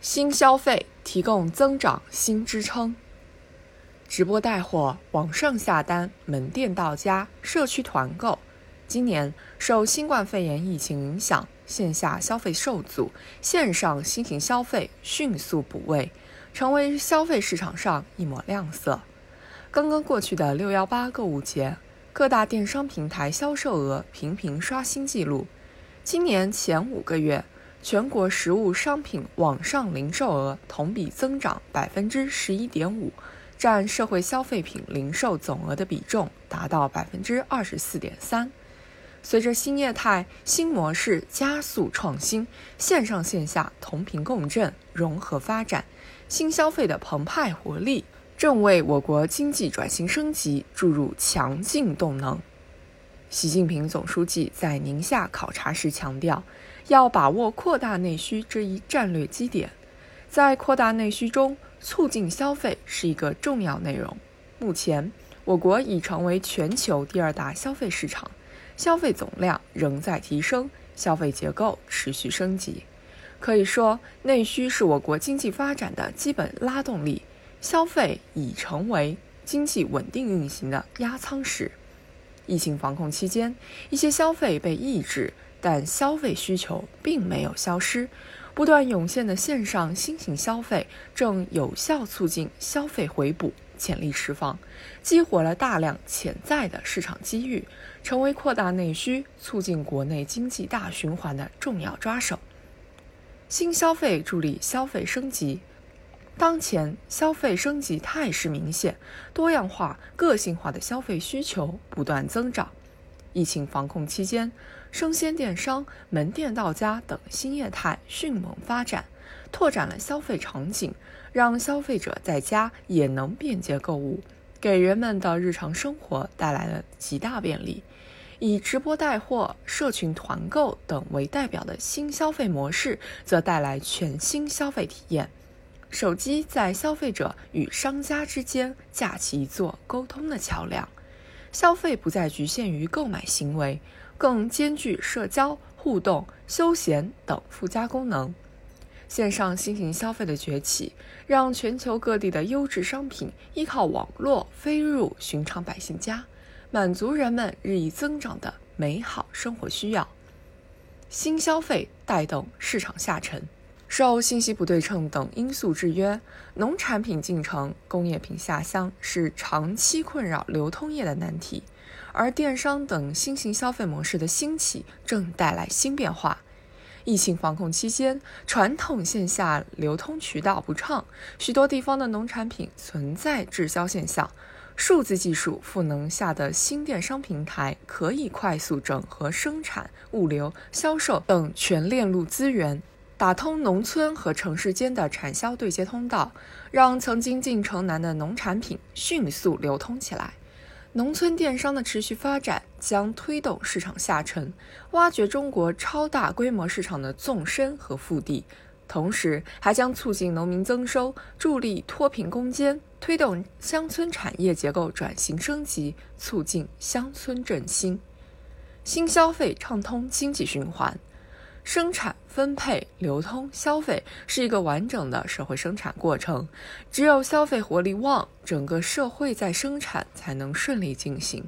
新消费提供增长新支撑。直播带货、网上下单、门店到家、社区团购。今年受新冠肺炎疫情影响，线下消费受阻，线上新型消费迅速补位，成为消费市场上一抹亮色。刚刚过去的六幺八购物节，各大电商平台销售额频频刷新纪录。今年前五个月，全国实物商品网上零售额同比增长百分之十一点五，占社会消费品零售总额的比重达到百分之二十四点三。随着新业态、新模式加速创新，线上线下同频共振、融合发展，新消费的澎湃活力正为我国经济转型升级注入强劲动能。习近平总书记在宁夏考察时强调，要把握扩大内需这一战略基点，在扩大内需中，促进消费是一个重要内容。目前，我国已成为全球第二大消费市场。消费总量仍在提升，消费结构持续升级。可以说，内需是我国经济发展的基本拉动力，消费已成为经济稳定运行的压舱石。疫情防控期间，一些消费被抑制，但消费需求并没有消失。不断涌现的线上新型消费正有效促进消费回补。潜力释放，激活了大量潜在的市场机遇，成为扩大内需、促进国内经济大循环的重要抓手。新消费助力消费升级，当前消费升级态势明显，多样化、个性化的消费需求不断增长。疫情防控期间，生鲜电商、门店到家等新业态迅猛发展。拓展了消费场景，让消费者在家也能便捷购物，给人们的日常生活带来了极大便利。以直播带货、社群团购等为代表的新消费模式，则带来全新消费体验。手机在消费者与商家之间架起一座沟通的桥梁，消费不再局限于购买行为，更兼具社交、互动、休闲等附加功能。线上新型消费的崛起，让全球各地的优质商品依靠网络飞入寻常百姓家，满足人们日益增长的美好生活需要。新消费带动市场下沉，受信息不对称等因素制约，农产品进城、工业品下乡是长期困扰流通业的难题，而电商等新型消费模式的兴起，正带来新变化。疫情防控期间，传统线下流通渠道不畅，许多地方的农产品存在滞销现象。数字技术赋能下的新电商平台，可以快速整合生产、物流、销售等全链路资源，打通农村和城市间的产销对接通道，让曾经进城难的农产品迅速流通起来。农村电商的持续发展将推动市场下沉，挖掘中国超大规模市场的纵深和腹地，同时还将促进农民增收，助力脱贫攻坚，推动乡村产业结构转型升级，促进乡村振兴。新消费畅通经济循环。生产、分配、流通、消费是一个完整的社会生产过程。只有消费活力旺，整个社会在生产才能顺利进行。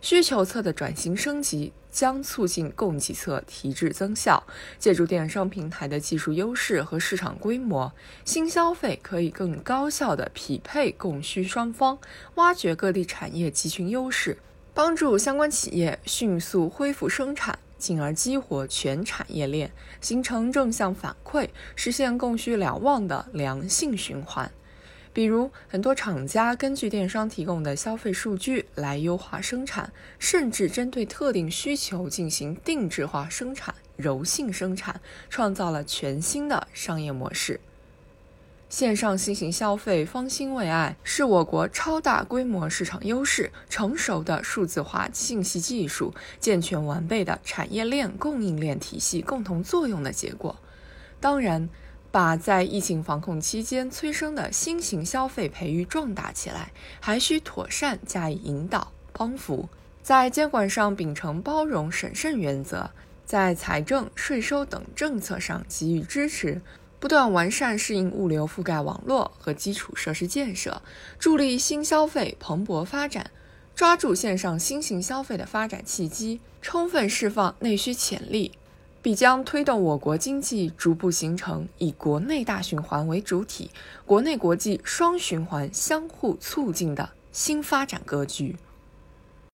需求侧的转型升级将促进供给侧提质增效。借助电商平台的技术优势和市场规模，新消费可以更高效地匹配供需双方，挖掘各地产业集群优势，帮助相关企业迅速恢复生产。进而激活全产业链，形成正向反馈，实现供需两旺的良性循环。比如，很多厂家根据电商提供的消费数据来优化生产，甚至针对特定需求进行定制化生产、柔性生产，创造了全新的商业模式。线上新型消费方兴未艾，是我国超大规模市场优势、成熟的数字化信息技术、健全完备的产业链供应链体系共同作用的结果。当然，把在疫情防控期间催生的新型消费培育壮大起来，还需妥善加以引导帮扶，在监管上秉承包容审慎原则，在财政、税收等政策上给予支持。不断完善适应物流覆盖网络和基础设施建设，助力新消费蓬勃发展，抓住线上新型消费的发展契机，充分释放内需潜力，必将推动我国经济逐步形成以国内大循环为主体、国内国际双循环相互促进的新发展格局。